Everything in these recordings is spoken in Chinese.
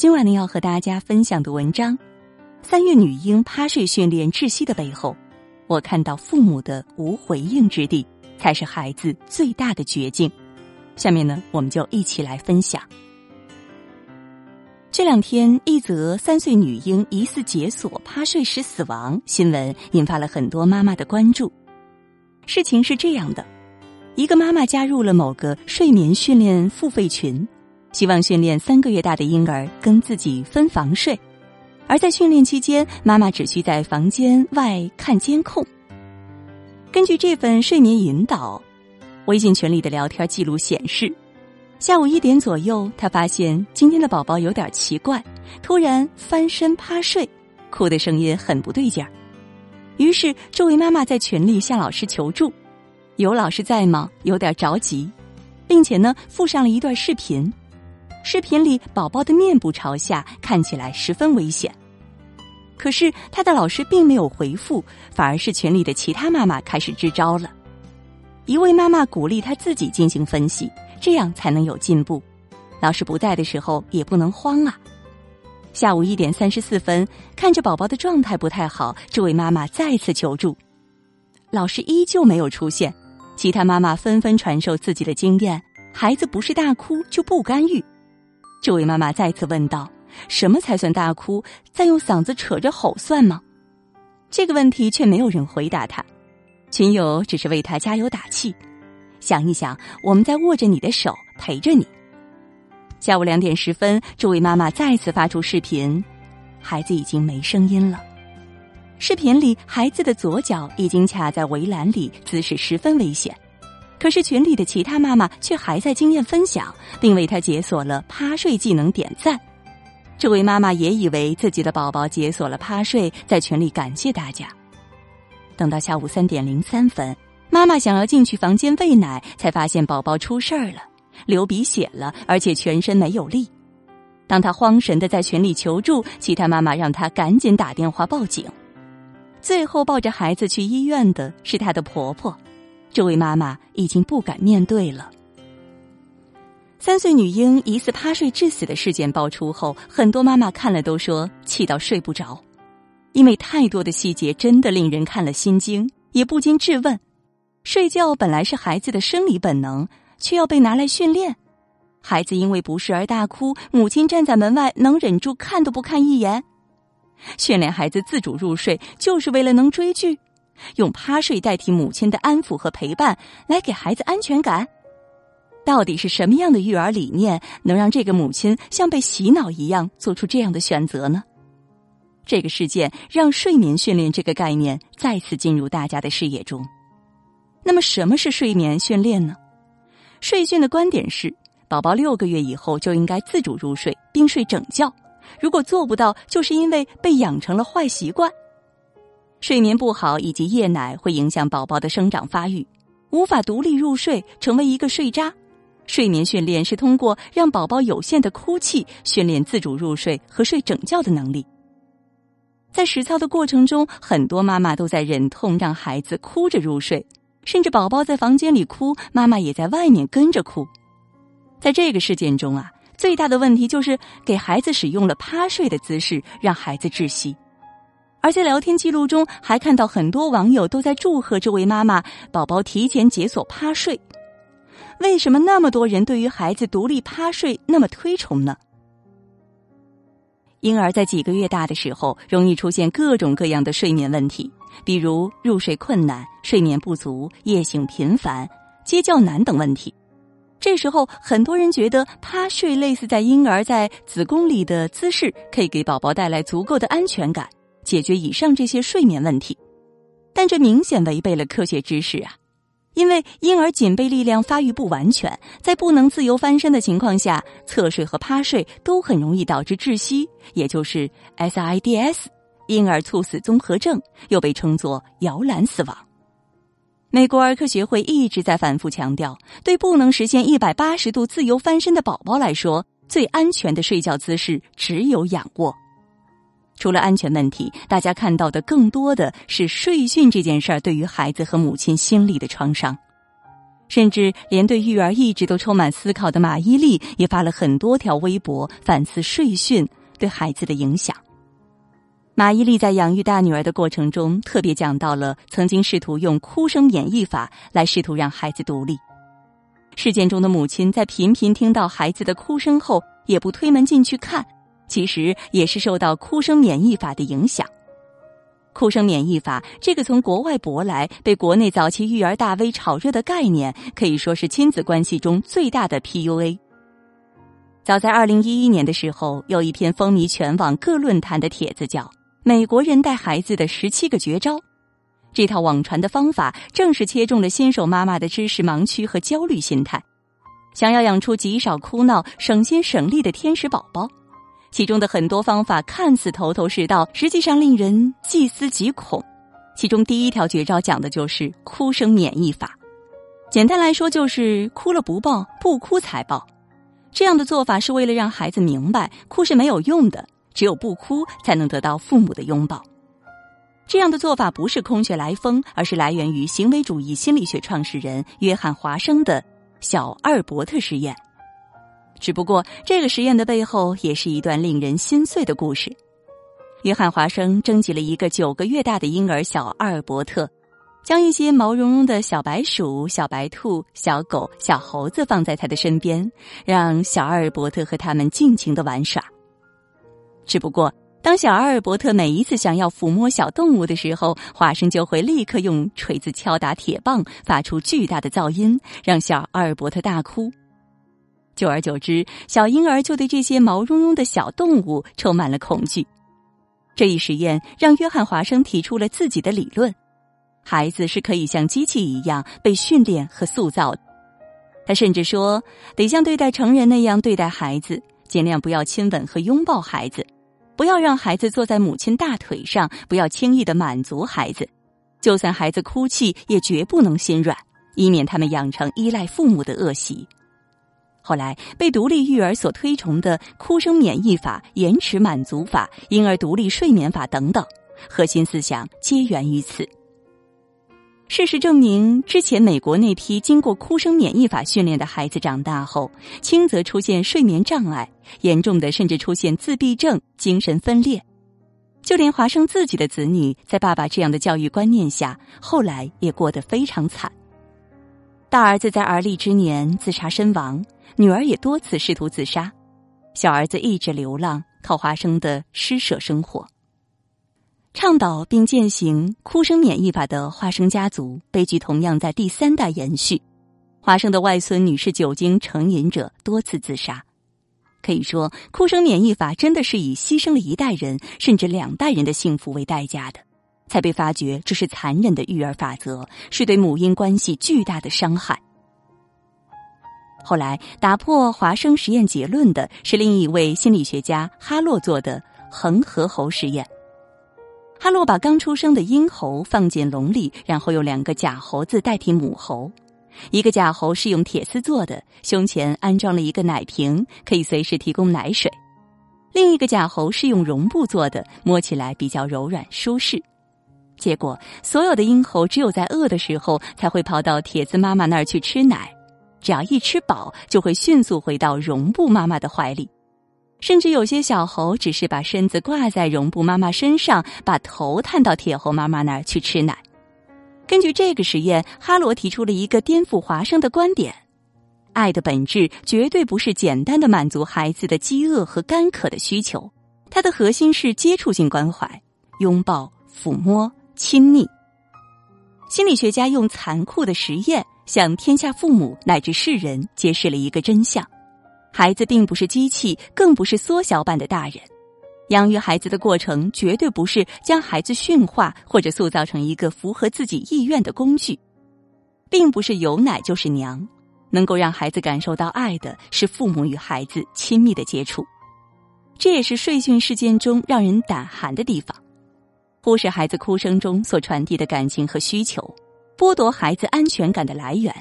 今晚呢，要和大家分享的文章《三月女婴趴睡训练窒息的背后》，我看到父母的无回应之地，才是孩子最大的绝境。下面呢，我们就一起来分享。这两天，一则三岁女婴疑似解锁趴睡时死亡新闻，引发了很多妈妈的关注。事情是这样的，一个妈妈加入了某个睡眠训练付费群。希望训练三个月大的婴儿跟自己分房睡，而在训练期间，妈妈只需在房间外看监控。根据这份睡眠引导，微信群里的聊天记录显示，下午一点左右，他发现今天的宝宝有点奇怪，突然翻身趴睡，哭的声音很不对劲儿。于是，这位妈妈在群里向老师求助，有老师在吗？有点着急，并且呢，附上了一段视频。视频里，宝宝的面部朝下，看起来十分危险。可是他的老师并没有回复，反而是群里的其他妈妈开始支招了。一位妈妈鼓励他自己进行分析，这样才能有进步。老师不在的时候也不能慌啊。下午一点三十四分，看着宝宝的状态不太好，这位妈妈再次求助，老师依旧没有出现。其他妈妈纷纷传授自己的经验：孩子不是大哭就不干预。这位妈妈再次问道：“什么才算大哭？再用嗓子扯着吼算吗？”这个问题却没有人回答他，群友只是为他加油打气。想一想，我们在握着你的手，陪着你。下午两点十分，这位妈妈再次发出视频，孩子已经没声音了。视频里，孩子的左脚已经卡在围栏里，姿势十分危险。可是群里的其他妈妈却还在经验分享，并为他解锁了趴睡技能点赞。这位妈妈也以为自己的宝宝解锁了趴睡，在群里感谢大家。等到下午三点零三分，妈妈想要进去房间喂奶，才发现宝宝出事儿了，流鼻血了，而且全身没有力。当她慌神的在群里求助，其他妈妈让她赶紧打电话报警。最后抱着孩子去医院的是她的婆婆。这位妈妈已经不敢面对了。三岁女婴疑似趴睡致死的事件爆出后，很多妈妈看了都说气到睡不着，因为太多的细节真的令人看了心惊，也不禁质问：睡觉本来是孩子的生理本能，却要被拿来训练？孩子因为不适而大哭，母亲站在门外能忍住看都不看一眼？训练孩子自主入睡，就是为了能追剧？用趴睡代替母亲的安抚和陪伴，来给孩子安全感。到底是什么样的育儿理念，能让这个母亲像被洗脑一样做出这样的选择呢？这个事件让睡眠训练这个概念再次进入大家的视野中。那么，什么是睡眠训练呢？睡训的观点是，宝宝六个月以后就应该自主入睡并睡整觉，如果做不到，就是因为被养成了坏习惯。睡眠不好以及夜奶会影响宝宝的生长发育，无法独立入睡，成为一个睡渣。睡眠训练是通过让宝宝有限的哭泣，训练自主入睡和睡整觉的能力。在实操的过程中，很多妈妈都在忍痛让孩子哭着入睡，甚至宝宝在房间里哭，妈妈也在外面跟着哭。在这个事件中啊，最大的问题就是给孩子使用了趴睡的姿势，让孩子窒息。而在聊天记录中，还看到很多网友都在祝贺这位妈妈宝宝提前解锁趴睡。为什么那么多人对于孩子独立趴睡那么推崇呢？婴儿在几个月大的时候，容易出现各种各样的睡眠问题，比如入睡困难、睡眠不足、夜醒频繁、接觉难等问题。这时候，很多人觉得趴睡类似在婴儿在子宫里的姿势，可以给宝宝带来足够的安全感。解决以上这些睡眠问题，但这明显违背了科学知识啊！因为婴儿颈背力量发育不完全，在不能自由翻身的情况下，侧睡和趴睡都很容易导致窒息，也就是 SIDS 婴儿猝死综合症，又被称作摇篮死亡。美国儿科学会一直在反复强调，对不能实现一百八十度自由翻身的宝宝来说，最安全的睡觉姿势只有仰卧。除了安全问题，大家看到的更多的是睡训这件事儿对于孩子和母亲心理的创伤。甚至连对育儿一直都充满思考的马伊琍也发了很多条微博反思睡训对孩子的影响。马伊琍在养育大女儿的过程中，特别讲到了曾经试图用哭声免疫法来试图让孩子独立。事件中的母亲在频频听到孩子的哭声后，也不推门进去看，其实也是受到哭声免疫法的影响。哭声免疫法这个从国外舶来、被国内早期育儿大 V 炒热的概念，可以说是亲子关系中最大的 PUA。早在二零一一年的时候，有一篇风靡全网各论坛的帖子，叫《美国人带孩子的十七个绝招》。这套网传的方法，正是切中了新手妈妈的知识盲区和焦虑心态，想要养出极少哭闹、省心省力的天使宝宝。其中的很多方法看似头头是道，实际上令人细思极恐。其中第一条绝招讲的就是哭声免疫法，简单来说就是哭了不抱，不哭才抱。这样的做法是为了让孩子明白，哭是没有用的，只有不哭才能得到父母的拥抱。这样的做法不是空穴来风，而是来源于行为主义心理学创始人约翰·华生的小阿尔伯特实验。只不过，这个实验的背后也是一段令人心碎的故事。约翰·华生征集了一个九个月大的婴儿小阿尔伯特，将一些毛茸茸的小白鼠、小白兔、小狗、小猴子放在他的身边，让小阿尔伯特和他们尽情的玩耍。只不过，当小阿尔伯特每一次想要抚摸小动物的时候，华生就会立刻用锤子敲打铁棒，发出巨大的噪音，让小阿尔伯特大哭。久而久之，小婴儿就对这些毛茸茸的小动物充满了恐惧。这一实验让约翰·华生提出了自己的理论：孩子是可以像机器一样被训练和塑造的。他甚至说，得像对待成人那样对待孩子，尽量不要亲吻和拥抱孩子，不要让孩子坐在母亲大腿上，不要轻易的满足孩子，就算孩子哭泣，也绝不能心软，以免他们养成依赖父母的恶习。后来被独立育儿所推崇的哭声免疫法、延迟满足法、婴儿独立睡眠法等等，核心思想皆源于此。事实证明，之前美国那批经过哭声免疫法训练的孩子长大后，轻则出现睡眠障碍，严重的甚至出现自闭症、精神分裂。就连华生自己的子女，在爸爸这样的教育观念下，后来也过得非常惨。大儿子在而立之年自杀身亡。女儿也多次试图自杀，小儿子一直流浪，靠华生的施舍生活。倡导并践行哭声免疫法的华生家族，悲剧同样在第三代延续。华生的外孙女是酒精成瘾者，多次自杀。可以说，哭声免疫法真的是以牺牲了一代人甚至两代人的幸福为代价的，才被发觉这是残忍的育儿法则，是对母婴关系巨大的伤害。后来打破华生实验结论的是另一位心理学家哈洛做的恒河猴实验。哈洛把刚出生的婴猴放进笼里，然后用两个假猴子代替母猴。一个假猴是用铁丝做的，胸前安装了一个奶瓶，可以随时提供奶水；另一个假猴是用绒布做的，摸起来比较柔软舒适。结果，所有的婴猴只有在饿的时候才会跑到铁丝妈妈那儿去吃奶。只要一吃饱，就会迅速回到绒布妈妈的怀里，甚至有些小猴只是把身子挂在绒布妈妈身上，把头探到铁猴妈妈那儿去吃奶。根据这个实验，哈罗提出了一个颠覆华生的观点：爱的本质绝对不是简单的满足孩子的饥饿和干渴的需求，它的核心是接触性关怀、拥抱、抚摸、亲昵。心理学家用残酷的实验。向天下父母乃至世人揭示了一个真相：孩子并不是机器，更不是缩小版的大人。养育孩子的过程绝对不是将孩子驯化或者塑造成一个符合自己意愿的工具，并不是有奶就是娘。能够让孩子感受到爱的是父母与孩子亲密的接触。这也是睡训事件中让人胆寒的地方：忽视孩子哭声中所传递的感情和需求。剥夺孩子安全感的来源，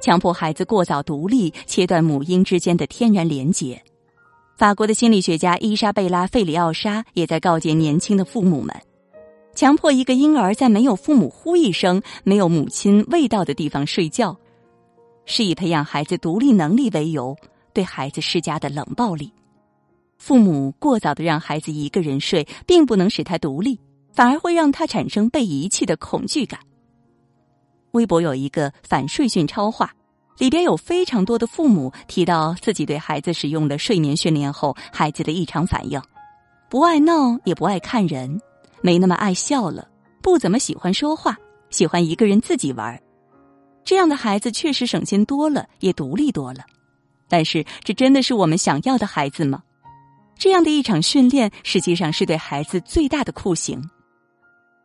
强迫孩子过早独立，切断母婴之间的天然连结。法国的心理学家伊莎贝拉·费里奥莎也在告诫年轻的父母们：强迫一个婴儿在没有父母呼一声、没有母亲味道的地方睡觉，是以培养孩子独立能力为由对孩子施加的冷暴力。父母过早的让孩子一个人睡，并不能使他独立，反而会让他产生被遗弃的恐惧感。微博有一个反睡训超话，里边有非常多的父母提到自己对孩子使用了睡眠训练后孩子的异常反应：不爱闹，也不爱看人，没那么爱笑了，不怎么喜欢说话，喜欢一个人自己玩。这样的孩子确实省心多了，也独立多了。但是，这真的是我们想要的孩子吗？这样的一场训练，实际上是对孩子最大的酷刑。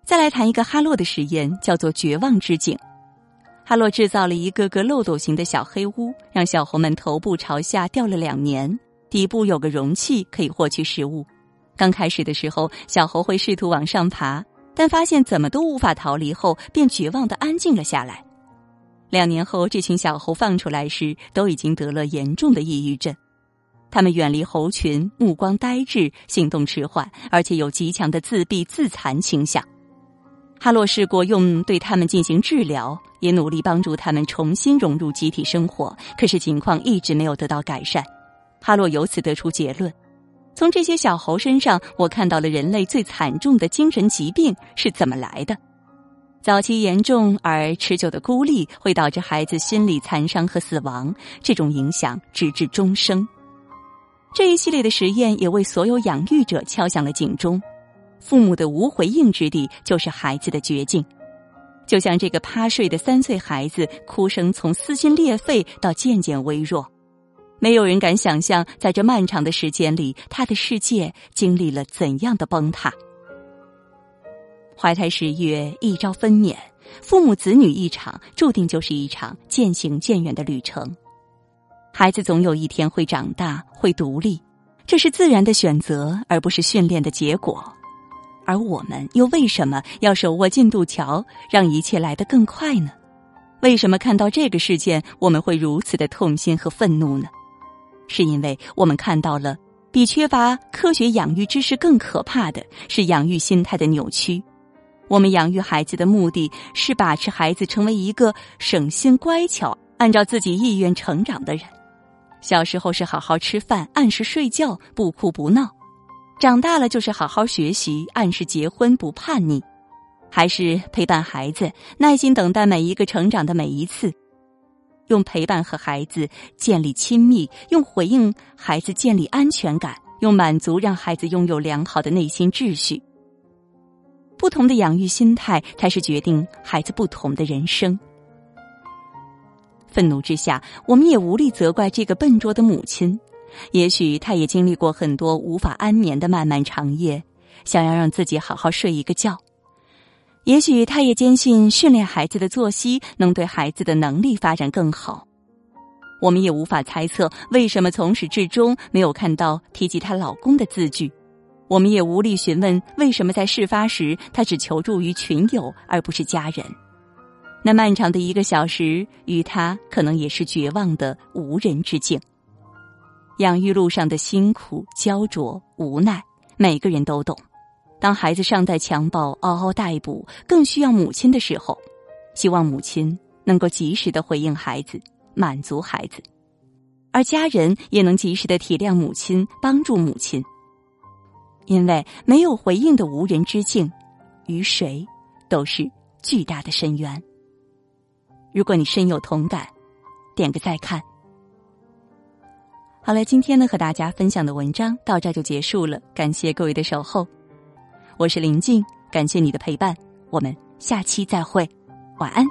再来谈一个哈洛的实验，叫做“绝望之井”。哈洛制造了一个个漏斗形的小黑屋，让小猴们头部朝下吊了两年，底部有个容器可以获取食物。刚开始的时候，小猴会试图往上爬，但发现怎么都无法逃离后，便绝望的安静了下来。两年后，这群小猴放出来时，都已经得了严重的抑郁症。他们远离猴群，目光呆滞，行动迟缓，而且有极强的自闭自残倾向。哈洛试过用对他们进行治疗，也努力帮助他们重新融入集体生活，可是情况一直没有得到改善。哈洛由此得出结论：从这些小猴身上，我看到了人类最惨重的精神疾病是怎么来的。早期严重而持久的孤立会导致孩子心理残伤和死亡，这种影响直至终生。这一系列的实验也为所有养育者敲响了警钟：父母的无回应之地就是孩子的绝境。就像这个趴睡的三岁孩子，哭声从撕心裂肺到渐渐微弱，没有人敢想象，在这漫长的时间里，他的世界经历了怎样的崩塌。怀胎十月，一朝分娩，父母子女一场，注定就是一场渐行渐远的旅程。孩子总有一天会长大，会独立，这是自然的选择，而不是训练的结果。而我们又为什么要手握进度条，让一切来得更快呢？为什么看到这个事件，我们会如此的痛心和愤怒呢？是因为我们看到了，比缺乏科学养育知识更可怕的是养育心态的扭曲。我们养育孩子的目的是把持孩子成为一个省心、乖巧、按照自己意愿成长的人。小时候是好好吃饭、按时睡觉、不哭不闹；长大了就是好好学习、按时结婚、不叛逆。还是陪伴孩子，耐心等待每一个成长的每一次，用陪伴和孩子建立亲密，用回应孩子建立安全感，用满足让孩子拥有良好的内心秩序。不同的养育心态，才是决定孩子不同的人生。愤怒之下，我们也无力责怪这个笨拙的母亲。也许她也经历过很多无法安眠的漫漫长夜，想要让自己好好睡一个觉。也许她也坚信训练孩子的作息能对孩子的能力发展更好。我们也无法猜测为什么从始至终没有看到提及她老公的字句。我们也无力询问为什么在事发时她只求助于群友而不是家人。那漫长的一个小时，与他可能也是绝望的无人之境。养育路上的辛苦、焦灼、无奈，每个人都懂。当孩子尚在襁褓、嗷嗷待哺，更需要母亲的时候，希望母亲能够及时的回应孩子，满足孩子，而家人也能及时的体谅母亲，帮助母亲。因为没有回应的无人之境，于谁都是巨大的深渊。如果你深有同感，点个再看。好了，今天呢和大家分享的文章到这就结束了，感谢各位的守候，我是林静，感谢你的陪伴，我们下期再会，晚安。